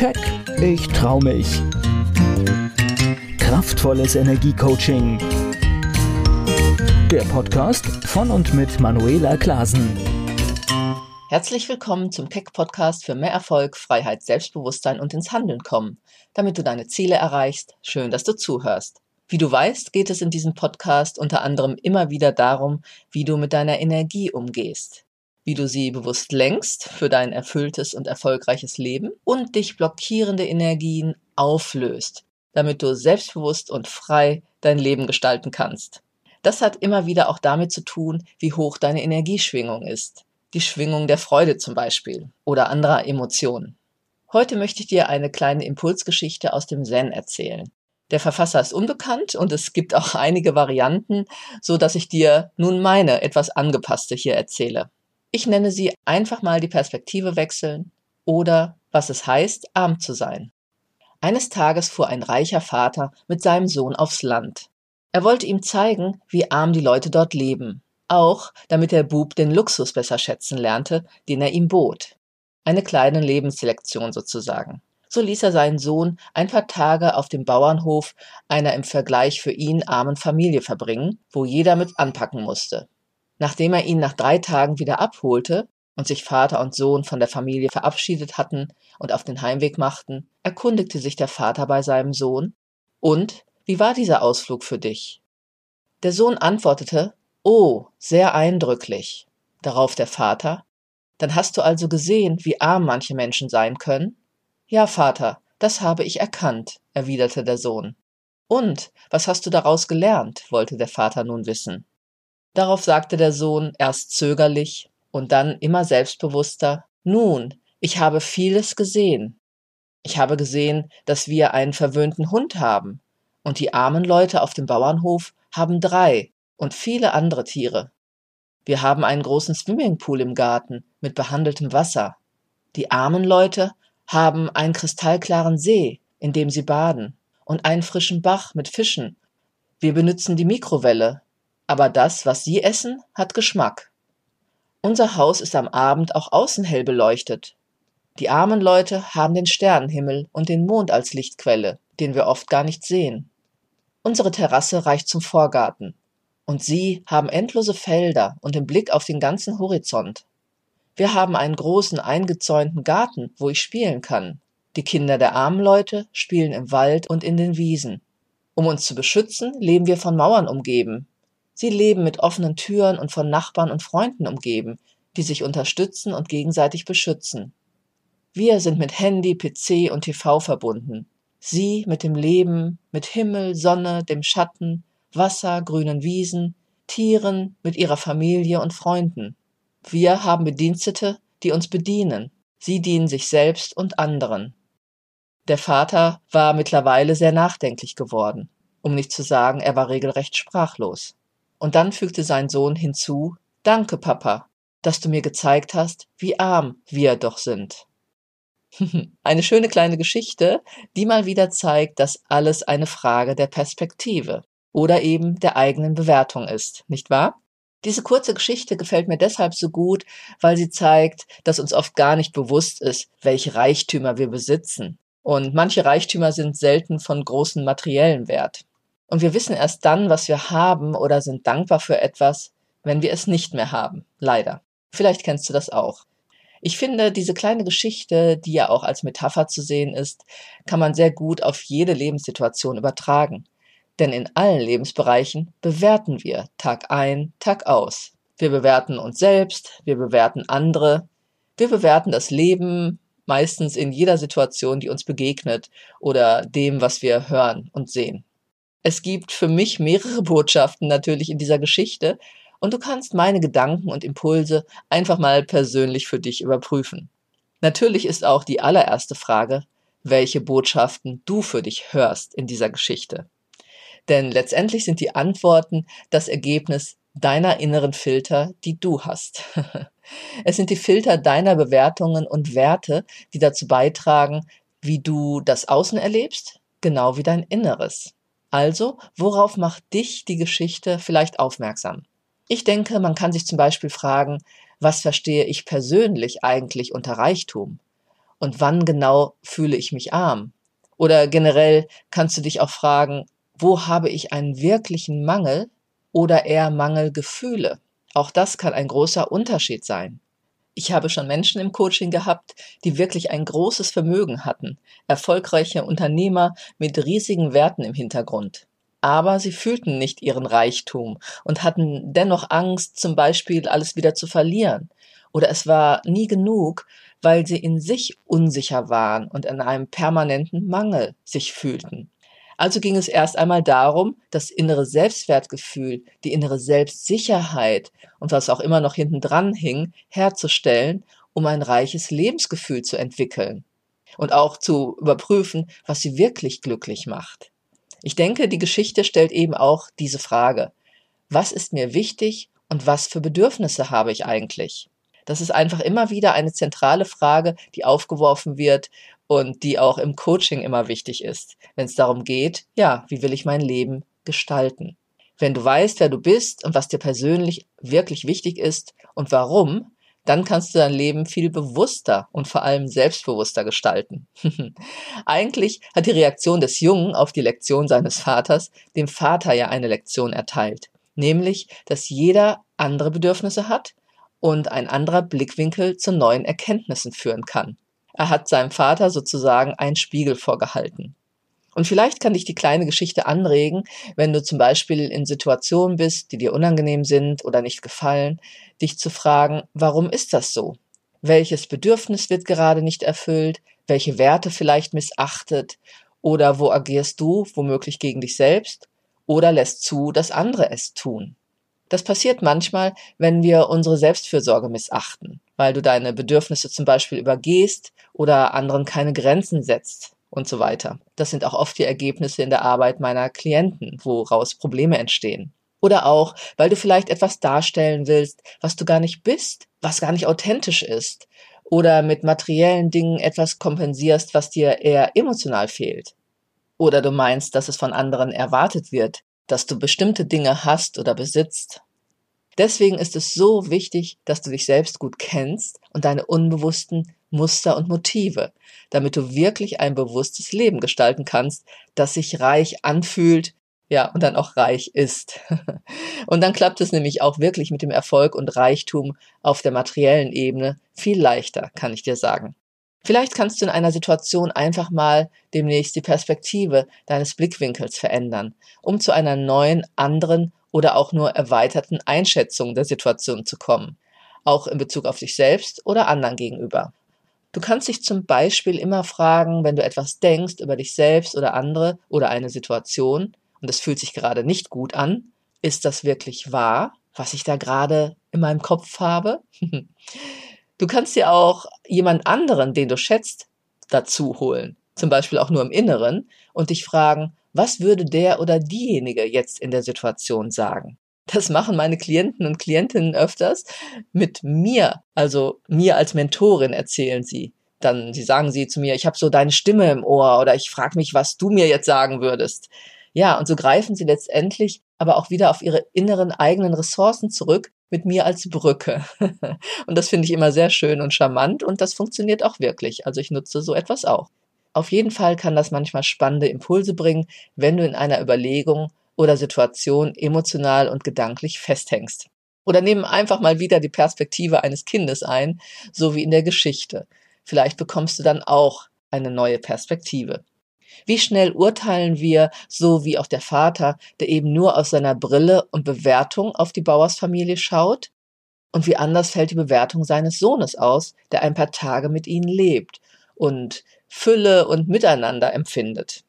Keck, ich trau mich. Kraftvolles Energiecoaching. Der Podcast von und mit Manuela Klasen. Herzlich willkommen zum Keck Podcast für mehr Erfolg, Freiheit, Selbstbewusstsein und ins Handeln kommen, damit du deine Ziele erreichst. Schön, dass du zuhörst. Wie du weißt, geht es in diesem Podcast unter anderem immer wieder darum, wie du mit deiner Energie umgehst, wie du sie bewusst lenkst für dein erfülltes und erfolgreiches Leben und dich blockierende Energien auflöst, damit du selbstbewusst und frei dein Leben gestalten kannst. Das hat immer wieder auch damit zu tun, wie hoch deine Energieschwingung ist. Die Schwingung der Freude zum Beispiel oder anderer Emotionen. Heute möchte ich dir eine kleine Impulsgeschichte aus dem Zen erzählen. Der Verfasser ist unbekannt und es gibt auch einige Varianten, so dass ich dir nun meine etwas angepasste hier erzähle. Ich nenne sie einfach mal die Perspektive wechseln oder was es heißt, arm zu sein. Eines Tages fuhr ein reicher Vater mit seinem Sohn aufs Land. Er wollte ihm zeigen, wie arm die Leute dort leben, auch damit der Bub den Luxus besser schätzen lernte, den er ihm bot. Eine kleine Lebenslektion sozusagen. So ließ er seinen Sohn ein paar Tage auf dem Bauernhof einer im Vergleich für ihn armen Familie verbringen, wo jeder mit anpacken musste. Nachdem er ihn nach drei Tagen wieder abholte und sich Vater und Sohn von der Familie verabschiedet hatten und auf den Heimweg machten, erkundigte sich der Vater bei seinem Sohn Und, wie war dieser Ausflug für dich? Der Sohn antwortete Oh, sehr eindrücklich. Darauf der Vater Dann hast du also gesehen, wie arm manche Menschen sein können? Ja, Vater, das habe ich erkannt, erwiderte der Sohn. Und, was hast du daraus gelernt? wollte der Vater nun wissen. Darauf sagte der Sohn erst zögerlich und dann immer selbstbewusster Nun, ich habe vieles gesehen. Ich habe gesehen, dass wir einen verwöhnten Hund haben, und die armen Leute auf dem Bauernhof haben drei und viele andere Tiere. Wir haben einen großen Swimmingpool im Garten mit behandeltem Wasser. Die armen Leute haben einen kristallklaren See, in dem sie baden, und einen frischen Bach mit Fischen. Wir benutzen die Mikrowelle, aber das, was sie essen, hat Geschmack. Unser Haus ist am Abend auch außen hell beleuchtet. Die armen Leute haben den Sternenhimmel und den Mond als Lichtquelle, den wir oft gar nicht sehen. Unsere Terrasse reicht zum Vorgarten, und sie haben endlose Felder und den Blick auf den ganzen Horizont. Wir haben einen großen eingezäunten Garten, wo ich spielen kann. Die Kinder der armen Leute spielen im Wald und in den Wiesen. Um uns zu beschützen, leben wir von Mauern umgeben. Sie leben mit offenen Türen und von Nachbarn und Freunden umgeben, die sich unterstützen und gegenseitig beschützen. Wir sind mit Handy, PC und TV verbunden. Sie mit dem Leben, mit Himmel, Sonne, dem Schatten, Wasser, grünen Wiesen, Tieren, mit ihrer Familie und Freunden. Wir haben Bedienstete, die uns bedienen. Sie dienen sich selbst und anderen. Der Vater war mittlerweile sehr nachdenklich geworden, um nicht zu sagen, er war regelrecht sprachlos. Und dann fügte sein Sohn hinzu Danke, Papa, dass du mir gezeigt hast, wie arm wir doch sind. eine schöne kleine Geschichte, die mal wieder zeigt, dass alles eine Frage der Perspektive oder eben der eigenen Bewertung ist, nicht wahr? Diese kurze Geschichte gefällt mir deshalb so gut, weil sie zeigt, dass uns oft gar nicht bewusst ist, welche Reichtümer wir besitzen. Und manche Reichtümer sind selten von großem materiellen Wert. Und wir wissen erst dann, was wir haben oder sind dankbar für etwas, wenn wir es nicht mehr haben. Leider. Vielleicht kennst du das auch. Ich finde, diese kleine Geschichte, die ja auch als Metapher zu sehen ist, kann man sehr gut auf jede Lebenssituation übertragen. Denn in allen Lebensbereichen bewerten wir Tag ein, Tag aus. Wir bewerten uns selbst, wir bewerten andere, wir bewerten das Leben meistens in jeder Situation, die uns begegnet oder dem, was wir hören und sehen. Es gibt für mich mehrere Botschaften natürlich in dieser Geschichte und du kannst meine Gedanken und Impulse einfach mal persönlich für dich überprüfen. Natürlich ist auch die allererste Frage, welche Botschaften du für dich hörst in dieser Geschichte. Denn letztendlich sind die Antworten das Ergebnis deiner inneren Filter, die du hast. es sind die Filter deiner Bewertungen und Werte, die dazu beitragen, wie du das Außen erlebst, genau wie dein Inneres. Also, worauf macht dich die Geschichte vielleicht aufmerksam? Ich denke, man kann sich zum Beispiel fragen, was verstehe ich persönlich eigentlich unter Reichtum? und wann genau fühle ich mich arm? Oder generell kannst du dich auch fragen, wo habe ich einen wirklichen Mangel oder eher Mangelgefühle? Auch das kann ein großer Unterschied sein. Ich habe schon Menschen im Coaching gehabt, die wirklich ein großes Vermögen hatten, erfolgreiche Unternehmer mit riesigen Werten im Hintergrund. Aber sie fühlten nicht ihren Reichtum und hatten dennoch Angst, zum Beispiel alles wieder zu verlieren. Oder es war nie genug, weil sie in sich unsicher waren und in einem permanenten Mangel sich fühlten. Also ging es erst einmal darum, das innere Selbstwertgefühl, die innere Selbstsicherheit und was auch immer noch hinten dran hing, herzustellen, um ein reiches Lebensgefühl zu entwickeln und auch zu überprüfen, was sie wirklich glücklich macht. Ich denke, die Geschichte stellt eben auch diese Frage. Was ist mir wichtig und was für Bedürfnisse habe ich eigentlich? Das ist einfach immer wieder eine zentrale Frage, die aufgeworfen wird und die auch im Coaching immer wichtig ist, wenn es darum geht, ja, wie will ich mein Leben gestalten? Wenn du weißt, wer du bist und was dir persönlich wirklich wichtig ist und warum, dann kannst du dein Leben viel bewusster und vor allem selbstbewusster gestalten. Eigentlich hat die Reaktion des Jungen auf die Lektion seines Vaters dem Vater ja eine Lektion erteilt, nämlich, dass jeder andere Bedürfnisse hat und ein anderer Blickwinkel zu neuen Erkenntnissen führen kann. Er hat seinem Vater sozusagen einen Spiegel vorgehalten. Und vielleicht kann dich die kleine Geschichte anregen, wenn du zum Beispiel in Situationen bist, die dir unangenehm sind oder nicht gefallen, dich zu fragen, warum ist das so? Welches Bedürfnis wird gerade nicht erfüllt? Welche Werte vielleicht missachtet? Oder wo agierst du womöglich gegen dich selbst? Oder lässt zu, dass andere es tun? Das passiert manchmal, wenn wir unsere Selbstfürsorge missachten, weil du deine Bedürfnisse zum Beispiel übergehst oder anderen keine Grenzen setzt und so weiter. Das sind auch oft die Ergebnisse in der Arbeit meiner Klienten, woraus Probleme entstehen. Oder auch, weil du vielleicht etwas darstellen willst, was du gar nicht bist, was gar nicht authentisch ist. Oder mit materiellen Dingen etwas kompensierst, was dir eher emotional fehlt. Oder du meinst, dass es von anderen erwartet wird, dass du bestimmte Dinge hast oder besitzt. Deswegen ist es so wichtig, dass du dich selbst gut kennst und deine unbewussten Muster und Motive, damit du wirklich ein bewusstes Leben gestalten kannst, das sich reich anfühlt, ja, und dann auch reich ist. und dann klappt es nämlich auch wirklich mit dem Erfolg und Reichtum auf der materiellen Ebene viel leichter, kann ich dir sagen. Vielleicht kannst du in einer Situation einfach mal demnächst die Perspektive deines Blickwinkels verändern, um zu einer neuen, anderen oder auch nur erweiterten Einschätzung der Situation zu kommen, auch in Bezug auf dich selbst oder anderen gegenüber. Du kannst dich zum Beispiel immer fragen, wenn du etwas denkst über dich selbst oder andere oder eine Situation und es fühlt sich gerade nicht gut an, ist das wirklich wahr, was ich da gerade in meinem Kopf habe? Du kannst dir auch jemand anderen, den du schätzt, dazu holen, zum Beispiel auch nur im Inneren, und dich fragen, was würde der oder diejenige jetzt in der Situation sagen? Das machen meine Klienten und Klientinnen öfters mit mir, also mir als Mentorin erzählen sie. Dann sie sagen sie zu mir, ich habe so deine Stimme im Ohr oder ich frage mich, was du mir jetzt sagen würdest. Ja, und so greifen sie letztendlich aber auch wieder auf ihre inneren eigenen Ressourcen zurück, mit mir als Brücke. und das finde ich immer sehr schön und charmant und das funktioniert auch wirklich. Also ich nutze so etwas auch. Auf jeden Fall kann das manchmal spannende Impulse bringen, wenn du in einer Überlegung oder Situation emotional und gedanklich festhängst. Oder nehmen einfach mal wieder die Perspektive eines Kindes ein, so wie in der Geschichte. Vielleicht bekommst du dann auch eine neue Perspektive. Wie schnell urteilen wir, so wie auch der Vater, der eben nur aus seiner Brille und Bewertung auf die Bauersfamilie schaut? Und wie anders fällt die Bewertung seines Sohnes aus, der ein paar Tage mit ihnen lebt und Fülle und Miteinander empfindet?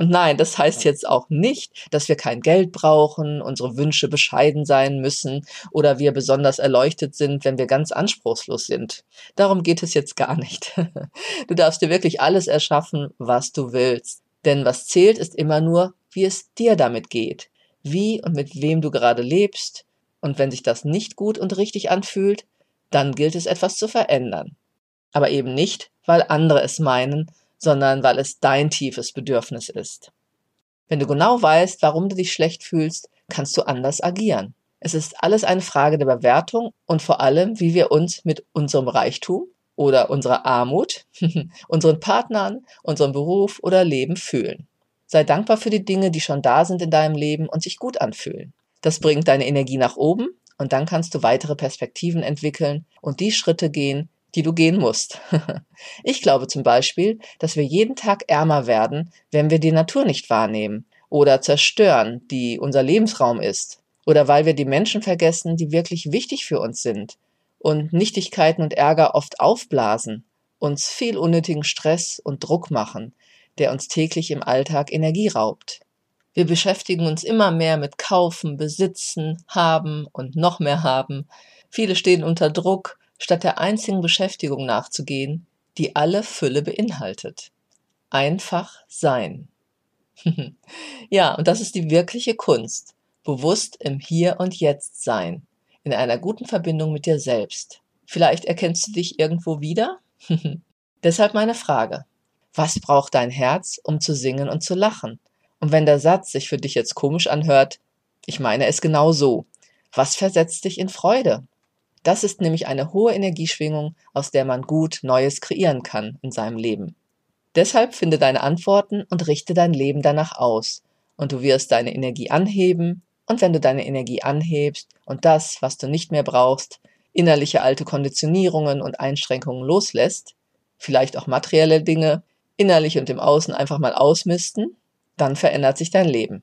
Und nein, das heißt jetzt auch nicht, dass wir kein Geld brauchen, unsere Wünsche bescheiden sein müssen oder wir besonders erleuchtet sind, wenn wir ganz anspruchslos sind. Darum geht es jetzt gar nicht. Du darfst dir wirklich alles erschaffen, was du willst. Denn was zählt, ist immer nur, wie es dir damit geht, wie und mit wem du gerade lebst. Und wenn sich das nicht gut und richtig anfühlt, dann gilt es etwas zu verändern. Aber eben nicht, weil andere es meinen, sondern weil es dein tiefes Bedürfnis ist. Wenn du genau weißt, warum du dich schlecht fühlst, kannst du anders agieren. Es ist alles eine Frage der Bewertung und vor allem, wie wir uns mit unserem Reichtum oder unserer Armut, unseren Partnern, unserem Beruf oder Leben fühlen. Sei dankbar für die Dinge, die schon da sind in deinem Leben und sich gut anfühlen. Das bringt deine Energie nach oben und dann kannst du weitere Perspektiven entwickeln und die Schritte gehen, die du gehen musst. ich glaube zum Beispiel, dass wir jeden Tag ärmer werden, wenn wir die Natur nicht wahrnehmen oder zerstören, die unser Lebensraum ist, oder weil wir die Menschen vergessen, die wirklich wichtig für uns sind und Nichtigkeiten und Ärger oft aufblasen, uns viel unnötigen Stress und Druck machen, der uns täglich im Alltag Energie raubt. Wir beschäftigen uns immer mehr mit Kaufen, Besitzen, Haben und noch mehr haben. Viele stehen unter Druck, statt der einzigen Beschäftigung nachzugehen, die alle Fülle beinhaltet. Einfach sein. ja, und das ist die wirkliche Kunst. Bewusst im Hier und Jetzt sein. In einer guten Verbindung mit dir selbst. Vielleicht erkennst du dich irgendwo wieder? Deshalb meine Frage. Was braucht dein Herz, um zu singen und zu lachen? Und wenn der Satz sich für dich jetzt komisch anhört, ich meine es genau so. Was versetzt dich in Freude? Das ist nämlich eine hohe Energieschwingung, aus der man gut Neues kreieren kann in seinem Leben. Deshalb finde deine Antworten und richte dein Leben danach aus. Und du wirst deine Energie anheben. Und wenn du deine Energie anhebst und das, was du nicht mehr brauchst, innerliche alte Konditionierungen und Einschränkungen loslässt, vielleicht auch materielle Dinge, innerlich und im Außen einfach mal ausmisten, dann verändert sich dein Leben.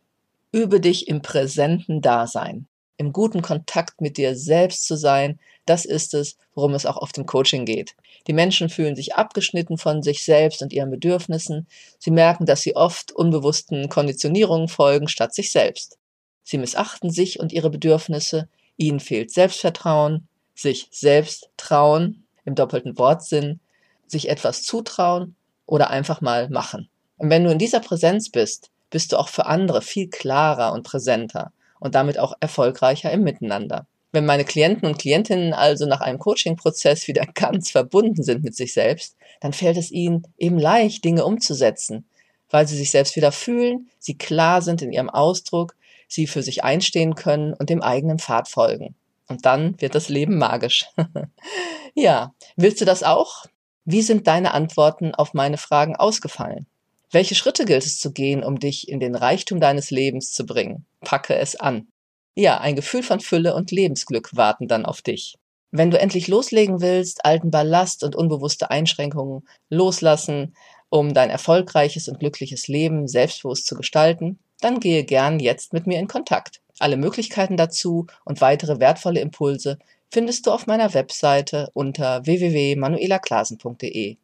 Übe dich im präsenten Dasein, im guten Kontakt mit dir selbst zu sein, das ist es, worum es auch auf dem Coaching geht. Die Menschen fühlen sich abgeschnitten von sich selbst und ihren Bedürfnissen. Sie merken, dass sie oft unbewussten Konditionierungen folgen statt sich selbst. Sie missachten sich und ihre Bedürfnisse. Ihnen fehlt Selbstvertrauen, sich selbst trauen, im doppelten Wortsinn, sich etwas zutrauen oder einfach mal machen. Und wenn du in dieser Präsenz bist, bist du auch für andere viel klarer und präsenter und damit auch erfolgreicher im Miteinander. Wenn meine Klienten und Klientinnen also nach einem Coaching-Prozess wieder ganz verbunden sind mit sich selbst, dann fällt es ihnen eben leicht, Dinge umzusetzen, weil sie sich selbst wieder fühlen, sie klar sind in ihrem Ausdruck, sie für sich einstehen können und dem eigenen Pfad folgen. Und dann wird das Leben magisch. ja, willst du das auch? Wie sind deine Antworten auf meine Fragen ausgefallen? Welche Schritte gilt es zu gehen, um dich in den Reichtum deines Lebens zu bringen? Packe es an. Ja, ein Gefühl von Fülle und Lebensglück warten dann auf dich. Wenn du endlich loslegen willst, alten Ballast und unbewusste Einschränkungen loslassen, um dein erfolgreiches und glückliches Leben selbstbewusst zu gestalten, dann gehe gern jetzt mit mir in Kontakt. Alle Möglichkeiten dazu und weitere wertvolle Impulse findest du auf meiner Webseite unter www.manuelaklasen.de.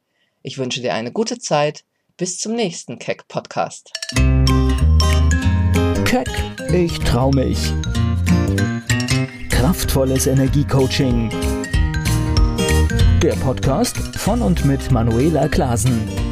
Ich wünsche dir eine gute Zeit bis zum nächsten Keck Podcast. Keck, ich trau mich. Kraftvolles Energiecoaching. Der Podcast von und mit Manuela Klasen.